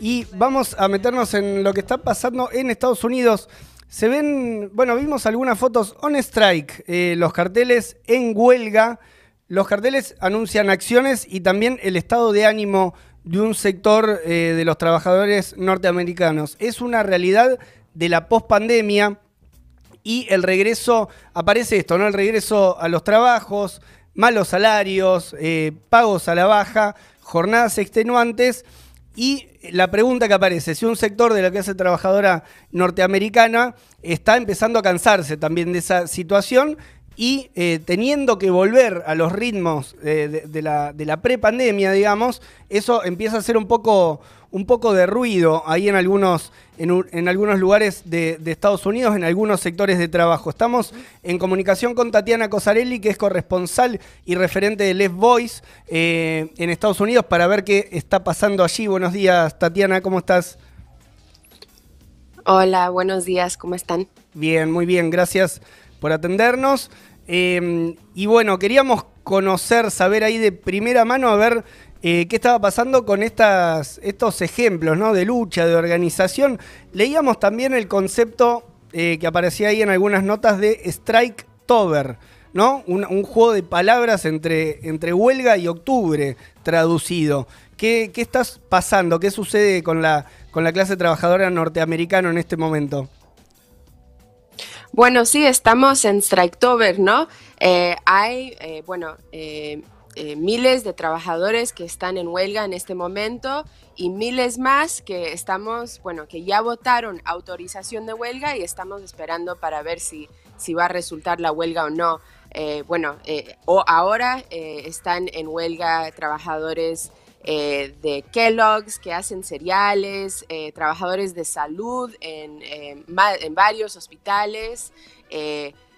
Y vamos a meternos en lo que está pasando en Estados Unidos. Se ven, bueno, vimos algunas fotos on strike, eh, los carteles en huelga. Los carteles anuncian acciones y también el estado de ánimo de un sector eh, de los trabajadores norteamericanos. Es una realidad de la pospandemia y el regreso, aparece esto, ¿no? El regreso a los trabajos, malos salarios, eh, pagos a la baja, jornadas extenuantes y la pregunta que aparece, si un sector de la clase trabajadora norteamericana está empezando a cansarse también de esa situación y eh, teniendo que volver a los ritmos eh, de, la, de la prepandemia, digamos, eso empieza a ser un poco, un poco de ruido ahí en algunos, en, algunos lugares de, Estados Unidos, en algunos sectores de trabajo. Estamos en comunicación con Tatiana Cosarelli, que es corresponsal y referente de Les Voice eh, en Estados Unidos, para ver qué está pasando allí. Buenos días, Tatiana, ¿cómo estás? Hola, buenos días, ¿cómo están? Bien, muy bien, gracias por atendernos. Em, y bueno, queríamos conocer, saber ahí de primera mano, a ver eh, qué estaba pasando con estas, estos ejemplos ¿no? de lucha, de organización. Leíamos también el concepto eh, que aparecía ahí en algunas notas de Strike Tober, ¿no? Un, juego de palabras entre, entre huelga y octubre traducido. ¿Qué, ¿Qué estás pasando? ¿Qué sucede con la, con la clase trabajadora norteamericana en este momento? Bueno, sí, estamos en Striketober, ¿no? Eh, hay, bueno, miles de trabajadores que están en huelga en este momento y miles más que estamos, bueno, que ya votaron autorización de huelga y estamos esperando para ver si, si va a resultar la huelga o no. bueno, o ahora están en huelga trabajadores eh, de Kellogg's que hacen cereales, eh, trabajadores de salud en, eh, en varios hospitales.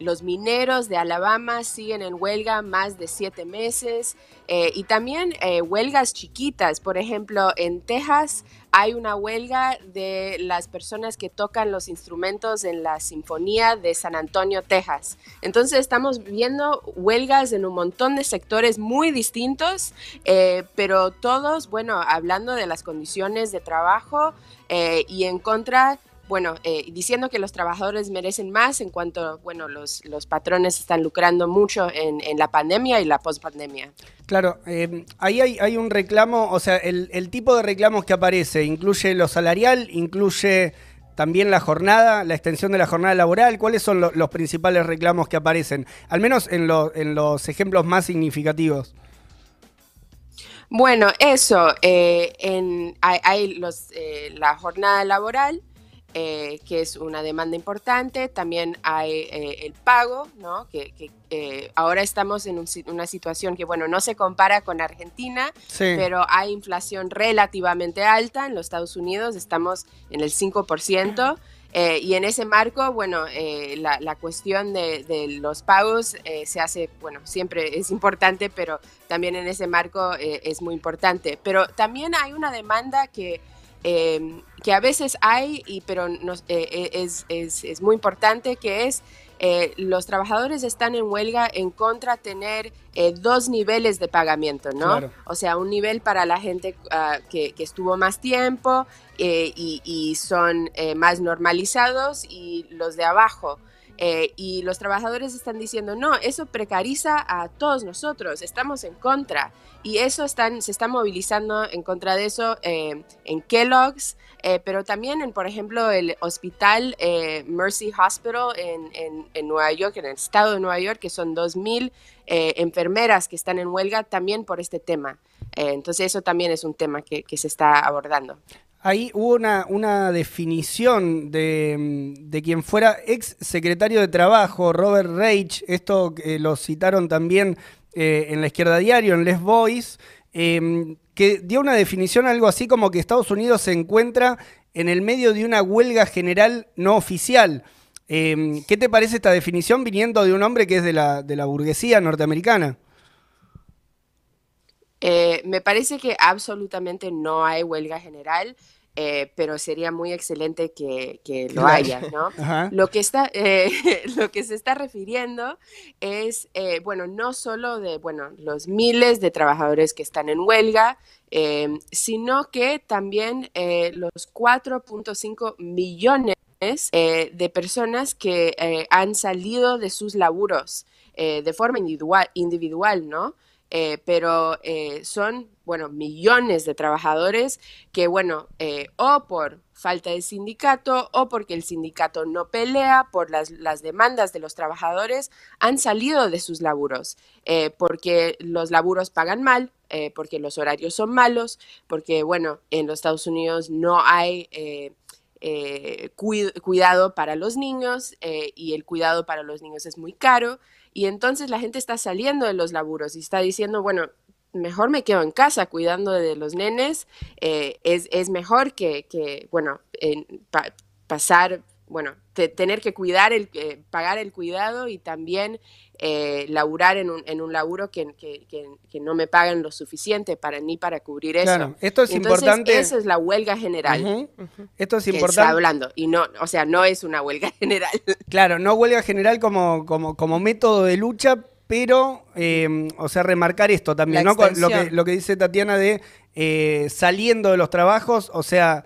Los mineros de Alabama siguen en huelga más de siete meses eh, y también eh, huelgas chiquitas. Por ejemplo, en Texas hay una huelga de las personas que tocan los instrumentos en la Sinfonía de San Antonio, Texas. Entonces estamos viendo huelgas en un montón de sectores muy distintos, eh, pero todos, bueno, hablando de las condiciones de trabajo y en contra bueno, eh, diciendo que los trabajadores merecen más en cuanto, bueno, los, los patrones están lucrando mucho en, la pandemia y la pospandemia. Claro, eh, ahí hay, un reclamo, o sea, el, tipo de reclamos que aparece incluye lo salarial, incluye también la jornada, la extensión de la jornada laboral. ¿Cuáles son los principales reclamos que aparecen? Al menos en, los ejemplos más significativos. Bueno, eso, eh, en, hay, los, la jornada laboral, eh, que es una demanda importante. También hay eh, el pago, ¿no? que, eh, ahora estamos en una situación que, bueno, no se compara con Argentina, pero hay inflación relativamente alta en los Estados Unidos, estamos en el 5%. y en ese marco, bueno, la, cuestión de, de los pagos se hace, bueno, siempre es importante, pero también en ese marco es muy importante. Pero también hay una demanda que Em, que a veces hay, y, pero eh, eh, es, es, es, muy importante, que es eh, los trabajadores están en huelga en contra tener dos niveles de pagamiento, ¿no? O sea, un nivel para la gente ah, que, que, estuvo más tiempo y, y, son más normalizados y los de abajo. Eh, y los trabajadores están diciendo, no, eso precariza a todos nosotros, estamos en contra. Y eso están, se está movilizando en contra de eso eh, en Kellogg's, eh, pero también en, por ejemplo, el hospital Mercy Hospital en, en, Nueva York, en el estado de Nueva York, que son 2.000 enfermeras que están en huelga también por este tema. entonces eso también es un tema que, que se está abordando ahí hubo una, una definición de, de, quien fuera ex secretario de Trabajo, Robert Reich, esto que lo citaron también eh, en la izquierda diario, en Les Boys, em, que dio una definición algo así como que Estados Unidos se encuentra en el medio de una huelga general no oficial. Em, ¿Qué te parece esta definición viniendo de un hombre que es de la, de la burguesía norteamericana? Eh, me parece que absolutamente no hay huelga general. eh, pero sería muy excelente que, lo haya, ¿no? Lo que, está, eh, lo que se está refiriendo es, eh, bueno, no solo de, bueno, los miles de trabajadores que están en huelga, sino que también los 4.5 millones de personas que han salido de sus laburos de forma individual, individual ¿no? Eh, pero eh, son, bueno, millones de trabajadores que, bueno, eh, o por falta de sindicato o porque el sindicato no pelea por las, demandas de los trabajadores, han salido de sus laburos, porque los laburos pagan mal, porque los horarios son malos, porque, bueno, en los Estados Unidos no hay... cuidado para los niños y el cuidado para los niños es muy caro y entonces la gente está saliendo de los laburos y está diciendo, bueno, mejor me quedo en casa cuidando de los nenes, eh, es, es, mejor que, que bueno, pasar, bueno, tener que cuidar, el, eh, pagar el cuidado y también eh, laburar en un, en un laburo que, que, que, no me pagan lo suficiente para ni para cubrir eso. Claro, esto es importante. Esa es la huelga general. Esto es que importante. Está hablando y no, o sea, no es una huelga general. Claro, no huelga general como, como, como método de lucha, pero, em, o sea, remarcar esto también, ¿no? Lo que, lo que dice Tatiana de eh, saliendo de los trabajos, o sea,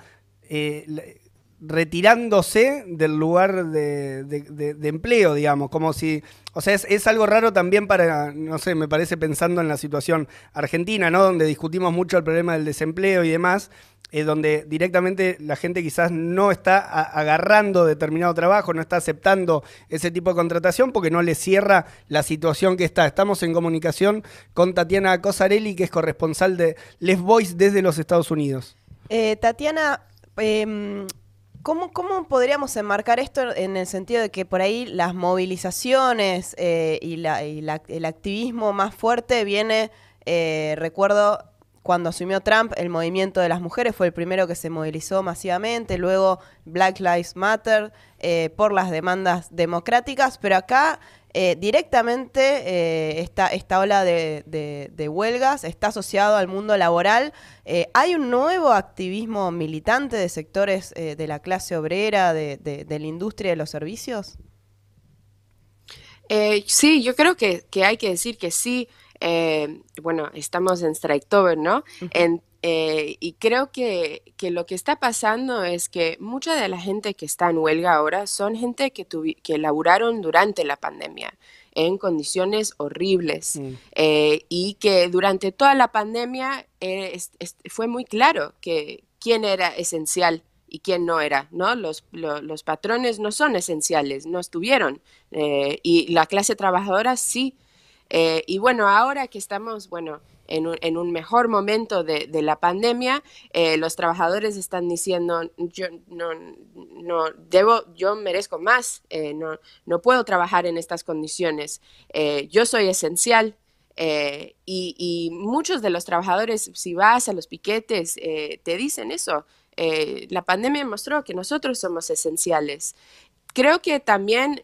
eh, retirándose del lugar de, empleo, digamos, como si, o sea, es, algo raro también para, no sé, me parece pensando en la situación argentina, ¿no? Donde discutimos mucho el problema del desempleo y demás, eh, donde directamente la gente quizás no está agarrando determinado trabajo, no está aceptando ese tipo de contratación porque no le cierra la situación que está. Estamos en comunicación con Tatiana Cosarelli, que es corresponsal de Les Voice desde los Estados Unidos. Eh, Tatiana, eh, ¿Cómo, podríamos enmarcar esto en el sentido de que por ahí las movilizaciones eh, y, el activismo más fuerte viene, eh, recuerdo, cuando asumió Trump, el movimiento de las mujeres fue el primero que se movilizó masivamente, luego Black Lives Matter eh, por las demandas democráticas, pero acá eh, directamente eh, esta, esta, ola de, huelgas está asociado al mundo laboral. Eh, ¿Hay un nuevo activismo militante de sectores de la clase obrera, de, la industria de los servicios? sí, yo creo que, hay que decir que sí. bueno, estamos en Striketober, ¿no? Y creo que, que, lo que está pasando es que mucha de la gente que está en huelga ahora son gente que, que laburaron durante la pandemia en condiciones horribles mm. eh, y que durante toda la pandemia eh, fue muy claro que quién era esencial y quién no era, ¿no? Los, los patrones no son esenciales, no estuvieron eh, y la clase trabajadora sí. y bueno, ahora que estamos, bueno, en un, mejor momento de, la pandemia, eh, los trabajadores están diciendo, yo no, no debo, yo merezco más, eh, no, no puedo trabajar en estas condiciones, eh, yo soy esencial. Y, muchos de los trabajadores, si vas a los piquetes, te dicen eso. la pandemia mostró que nosotros somos esenciales. Creo que también,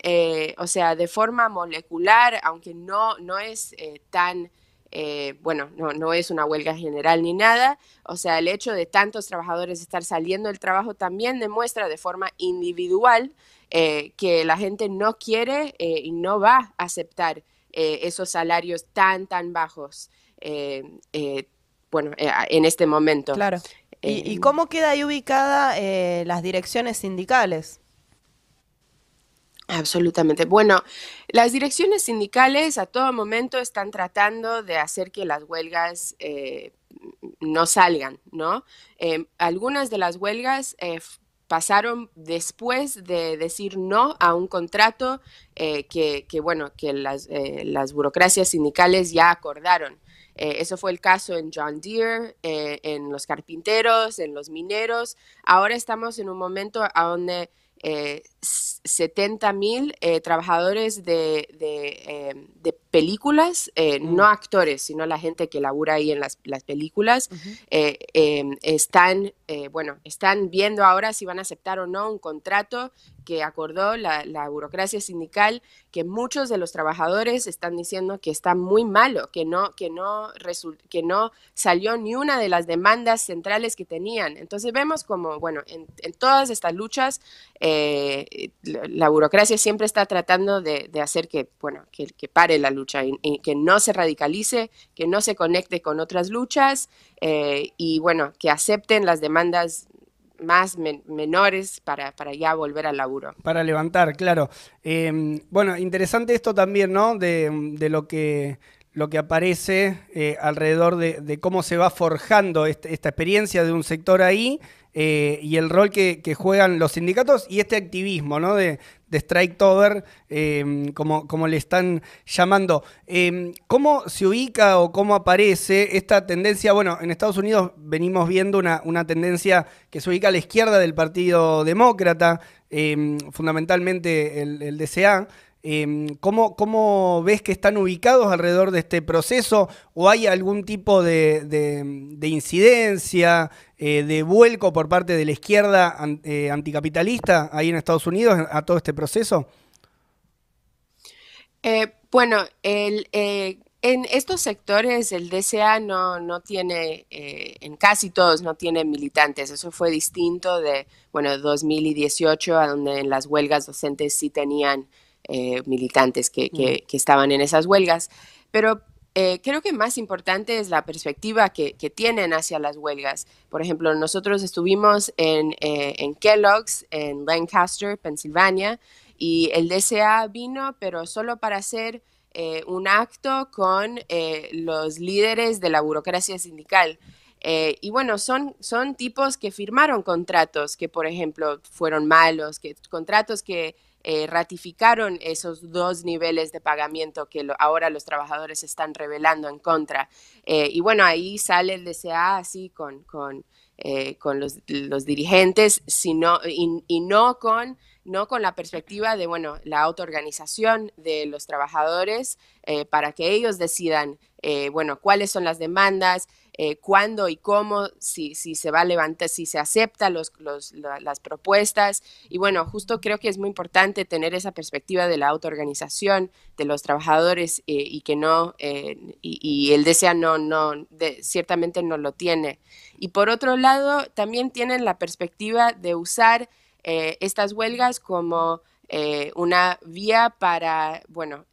o sea, de forma molecular, aunque no, no es tan eh, bueno, no, no, es una huelga general ni nada, o sea, el hecho de tantos trabajadores estar saliendo del trabajo también demuestra de forma individual eh, que la gente no quiere eh, y no va a aceptar esos salarios tan, tan bajos, bueno, en este momento. Claro. ¿Y, ¿Y, cómo queda ahí ubicada las direcciones sindicales? Absolutamente. Bueno, las direcciones sindicales a todo momento están tratando de hacer que las huelgas eh, no salgan, ¿no? Em, algunas de las huelgas eh, pasaron después de decir no a un contrato eh, que, bueno, que las, las, burocracias sindicales ya acordaron. eso fue el caso en John Deere, en los carpinteros, en los mineros. Ahora estamos en un momento a donde 70 mil eh, trabajadores de, de, eh, películas, eh, Mm. no actores, sino la gente que labura ahí en las, las películas, eh, em, están, eh, bueno, están viendo ahora si van a aceptar o no un contrato que acordó la, la burocracia sindical, que muchos de los trabajadores están diciendo que está muy malo, que no, que no, que no salió ni una de las demandas centrales que tenían. Entonces vemos como, bueno, en, en todas estas luchas, la, la burocracia siempre está tratando de, de hacer que, bueno, que, que pare la lucha y, y que no se radicalice, que no se conecte con otras luchas eh, y, bueno, que acepten las demandas más men- menores para, para ya volver al laburo. Para levantar, claro. Eh, bueno, interesante esto también, ¿no? De, de lo que lo que aparece eh, alrededor de, cómo se va forjando este- esta experiencia de un sector ahí eh, y el rol que, juegan los sindicatos y este activismo, ¿no? De Striketober, eh, como, como le están llamando. Eh, ¿Cómo se ubica o cómo aparece esta tendencia? Bueno, en Estados Unidos venimos viendo una, una tendencia que se ubica a la izquierda del Partido Demócrata, eh, fundamentalmente el, el DCA. Eh, ¿cómo, ¿Cómo ves que están ubicados alrededor de este proceso? ¿O hay algún tipo de, de- de incidencia, eh, de vuelco por parte de la izquierda eh, anticapitalista ahí en Estados Unidos a todo este proceso? Eh, bueno, en estos sectores el DCA no, no tiene, en casi todos no tiene militantes. Eso fue distinto de, bueno, 2018, a donde en las huelgas docentes sí tenían eh, militantes que, que- que estaban en esas huelgas. Pero eh, creo que más importante es la perspectiva que, que tienen hacia las huelgas. Por ejemplo, nosotros estuvimos en, eh, en Kellogg's, en Lancaster, Pensilvania, y el DCA vino, pero solo para hacer eh, un acto con eh, los líderes de la burocracia sindical. Eh, y bueno, son, son tipos que firmaron contratos que, por ejemplo, fueron malos, que, contratos que eh, ratificaron esos dos niveles de pagamiento que ahora los trabajadores están revelando en contra. Eh, y bueno, ahí sale el DCA así con, con, eh, con los, los dirigentes, sino, y, no con no con la perspectiva de, bueno, la autoorganización de los trabajadores para que ellos decidan, bueno, cuáles son las demandas, eh, cuándo y cómo, si, si se va a levantar, si se acepta los, los- la- las propuestas. Y bueno, justo creo que es muy importante tener esa perspectiva de la autoorganización de los trabajadores eh, y que no, eh, y, el DCA no, no, ciertamente no lo tiene. Y por otro lado, también tienen la perspectiva de usar eh, estas huelgas como una vía para, bueno,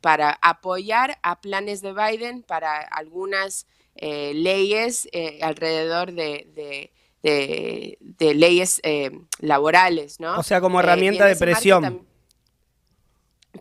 para apoyar a planes de Biden para algunas eh, leyes eh, alrededor de, de- de- de leyes eh, laborales, ¿no? O sea, como herramienta en de presión.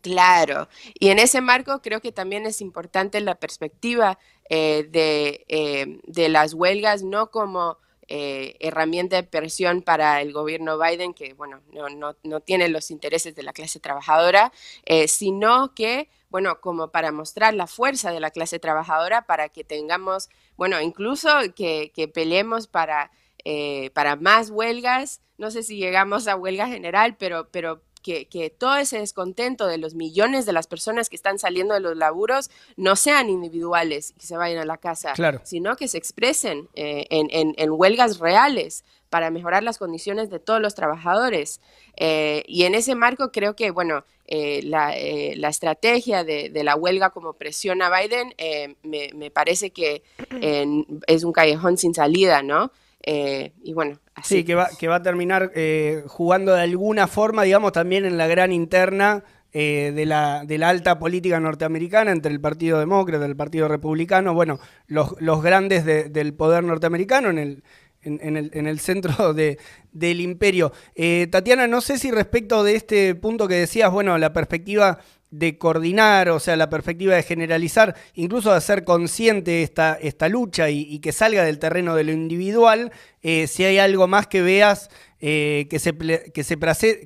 Claro, y en ese marco creo que también es importante la perspectiva de, de las huelgas, no como eh, herramienta de presión para el gobierno Biden, que bueno, no, no, no tiene los intereses de la clase trabajadora, eh, sino que, bueno, como para mostrar la fuerza de la clase trabajadora, para que tengamos, bueno, incluso que, que peleemos para, eh, para más huelgas, no sé si llegamos a huelga general, pero, pero que, que todo ese descontento de los millones de las personas que están saliendo de los laburos no sean individuales y que se vayan a la casa, Claro. sino que se expresen eh, en, en- en huelgas reales para mejorar las condiciones de todos los trabajadores. Eh, y en ese marco creo que, bueno, eh, la, eh, la estrategia de, de la huelga como presión a Biden eh, me, me parece que eh, es un callejón sin salida, ¿no? Y bueno, así. Sí, que va, que va a terminar eh, jugando de alguna forma, digamos, también en la gran interna eh, de, la, de la alta política norteamericana entre el Partido Demócrata el Partido Republicano, bueno, los, los grandes de- del poder norteamericano en el, en, el, en el centro de, del imperio. Eh, Tatiana, no sé si respecto de este punto que decías, bueno, la perspectiva de coordinar, o sea, la perspectiva de generalizar, incluso de hacer consciente esta, esta lucha y, que salga del terreno de lo individual, eh, si hay algo más que veas eh, que, se, que, se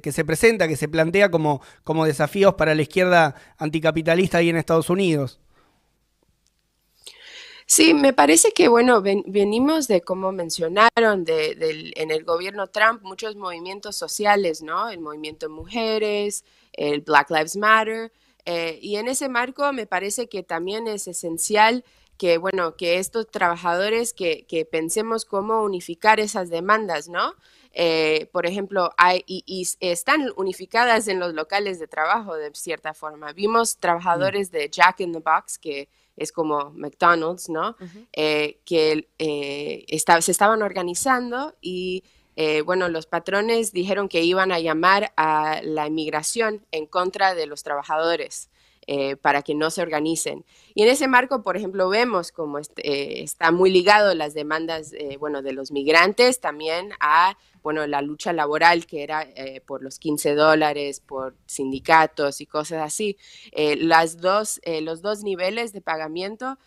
que se presenta, que se plantea como, como desafíos para la izquierda anticapitalista ahí en Estados Unidos. Sí, me parece que, bueno, ven- venimos de, como mencionaron, de, en el gobierno Trump, muchos movimientos sociales, ¿no? El movimiento de mujeres, el Black Lives Matter, y en ese marco me parece que también es esencial que, bueno, que estos trabajadores que, que pensemos cómo unificar esas demandas, ¿no? Eh, por ejemplo, hay, y, están unificadas en los locales de trabajo de cierta forma. Vimos trabajadores de Jack in the Box, que es como McDonald's, ¿no? Eh, que eh, se estaban organizando y, bueno, los patrones dijeron que iban a llamar a la inmigración en contra de los trabajadores. Eh, para que no se organicen. Y en ese marco, por ejemplo, vemos cómo eh, está muy ligado las demandas eh, bueno, de los migrantes también a bueno, la lucha laboral que era por los 15 dólares, por sindicatos y cosas así. las dos, los dos niveles de pagamiento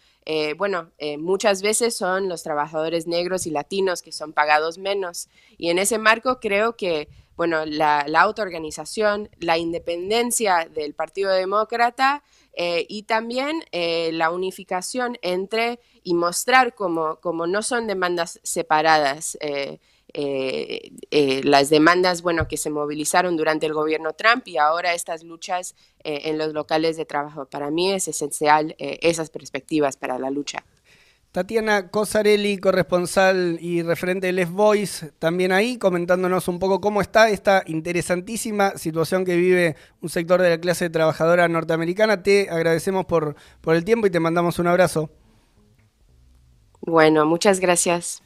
bueno, muchas veces son los trabajadores negros y latinos que son pagados menos. Y en ese marco creo que bueno, la, la autoorganización, la independencia del Partido Demócrata eh, y también eh, la unificación entre y mostrar como, no son demandas separadas. Eh, las demandas bueno, que se movilizaron durante el gobierno Trump y ahora estas luchas en los locales de trabajo. Para mí es esencial esas perspectivas para la lucha. Tatiana Cosarelli, corresponsal y referente de Les Voice, también ahí comentándonos un poco cómo está esta interesantísima situación que vive un sector de la clase trabajadora norteamericana. Te agradecemos por, por el tiempo y te mandamos un abrazo. Bueno, muchas gracias.